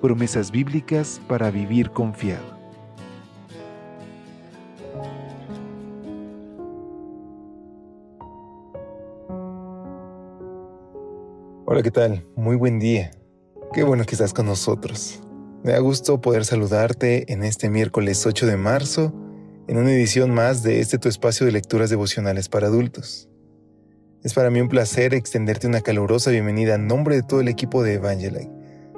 promesas bíblicas para vivir confiado. Hola, ¿qué tal? Muy buen día. Qué bueno que estás con nosotros. Me da gusto poder saludarte en este miércoles 8 de marzo, en una edición más de este tu espacio de lecturas devocionales para adultos. Es para mí un placer extenderte una calurosa bienvenida en nombre de todo el equipo de Evangelite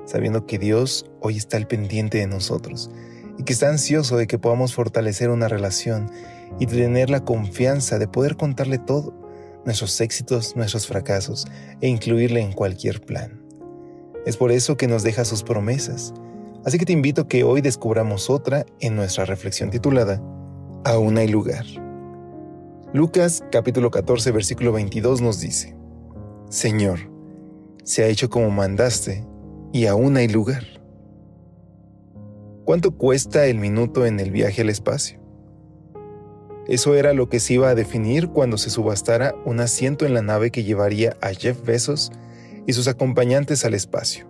sabiendo que Dios hoy está al pendiente de nosotros y que está ansioso de que podamos fortalecer una relación y tener la confianza de poder contarle todo, nuestros éxitos, nuestros fracasos, e incluirle en cualquier plan. Es por eso que nos deja sus promesas. Así que te invito a que hoy descubramos otra en nuestra reflexión titulada Aún hay lugar. Lucas capítulo 14 versículo 22 nos dice, Señor, se ha hecho como mandaste y aún hay lugar. ¿Cuánto cuesta el minuto en el viaje al espacio? Eso era lo que se iba a definir cuando se subastara un asiento en la nave que llevaría a Jeff Bezos y sus acompañantes al espacio.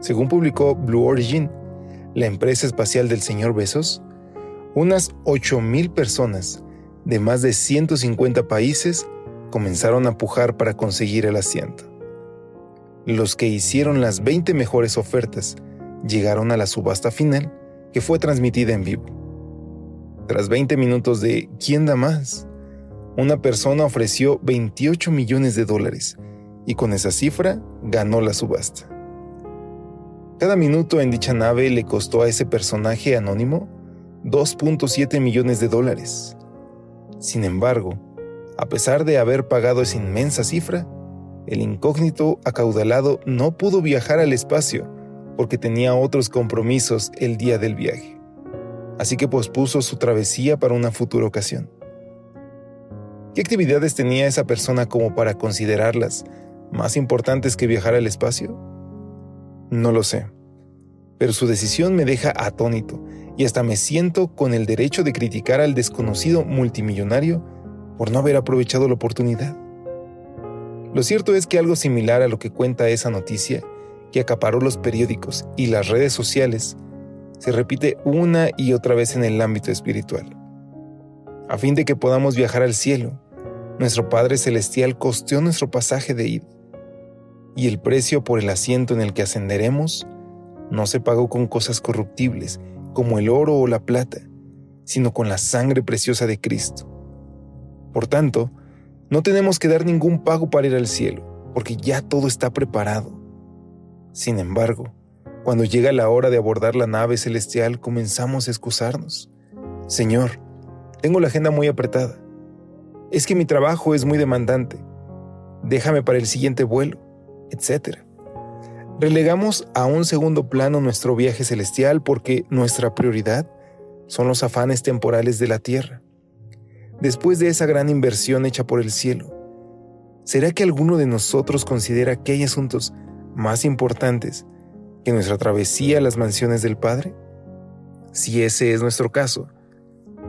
Según publicó Blue Origin, la empresa espacial del señor Bezos, unas 8.000 personas de más de 150 países comenzaron a pujar para conseguir el asiento. Los que hicieron las 20 mejores ofertas llegaron a la subasta final, que fue transmitida en vivo. Tras 20 minutos de ¿quién da más? Una persona ofreció 28 millones de dólares y con esa cifra ganó la subasta. Cada minuto en dicha nave le costó a ese personaje anónimo 2.7 millones de dólares. Sin embargo, a pesar de haber pagado esa inmensa cifra, el incógnito acaudalado no pudo viajar al espacio porque tenía otros compromisos el día del viaje, así que pospuso su travesía para una futura ocasión. ¿Qué actividades tenía esa persona como para considerarlas más importantes que viajar al espacio? No lo sé, pero su decisión me deja atónito y hasta me siento con el derecho de criticar al desconocido multimillonario por no haber aprovechado la oportunidad. Lo cierto es que algo similar a lo que cuenta esa noticia, que acaparó los periódicos y las redes sociales, se repite una y otra vez en el ámbito espiritual. A fin de que podamos viajar al cielo, nuestro Padre Celestial costeó nuestro pasaje de ida, y el precio por el asiento en el que ascenderemos no se pagó con cosas corruptibles como el oro o la plata, sino con la sangre preciosa de Cristo. Por tanto, no tenemos que dar ningún pago para ir al cielo, porque ya todo está preparado. Sin embargo, cuando llega la hora de abordar la nave celestial, comenzamos a excusarnos. Señor, tengo la agenda muy apretada. Es que mi trabajo es muy demandante. Déjame para el siguiente vuelo, etc. Relegamos a un segundo plano nuestro viaje celestial porque nuestra prioridad son los afanes temporales de la tierra después de esa gran inversión hecha por el cielo? ¿Será que alguno de nosotros considera que hay asuntos más importantes que nuestra travesía a las mansiones del Padre? Si ese es nuestro caso,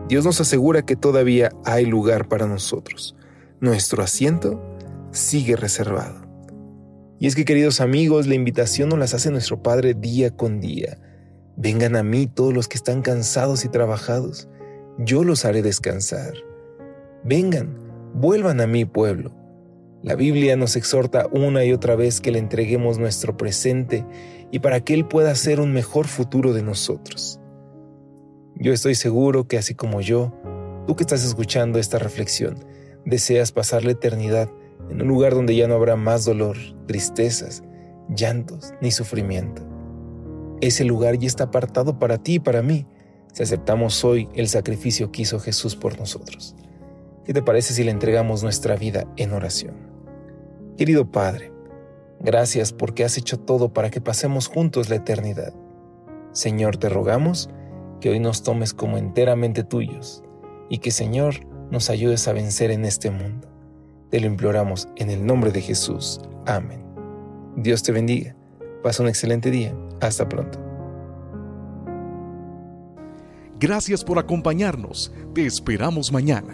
Dios nos asegura que todavía hay lugar para nosotros. Nuestro asiento sigue reservado. Y es que, queridos amigos, la invitación nos las hace nuestro Padre día con día. Vengan a mí todos los que están cansados y trabajados, yo los haré descansar. Vengan, vuelvan a mi pueblo. La Biblia nos exhorta una y otra vez que le entreguemos nuestro presente y para que Él pueda hacer un mejor futuro de nosotros. Yo estoy seguro que así como yo, tú que estás escuchando esta reflexión, deseas pasar la eternidad en un lugar donde ya no habrá más dolor, tristezas, llantos ni sufrimiento. Ese lugar ya está apartado para ti y para mí si aceptamos hoy el sacrificio que hizo Jesús por nosotros. ¿Qué te parece si le entregamos nuestra vida en oración? Querido Padre, gracias porque has hecho todo para que pasemos juntos la eternidad. Señor, te rogamos que hoy nos tomes como enteramente tuyos y que Señor nos ayudes a vencer en este mundo. Te lo imploramos en el nombre de Jesús. Amén. Dios te bendiga. Pasa un excelente día. Hasta pronto. Gracias por acompañarnos. Te esperamos mañana.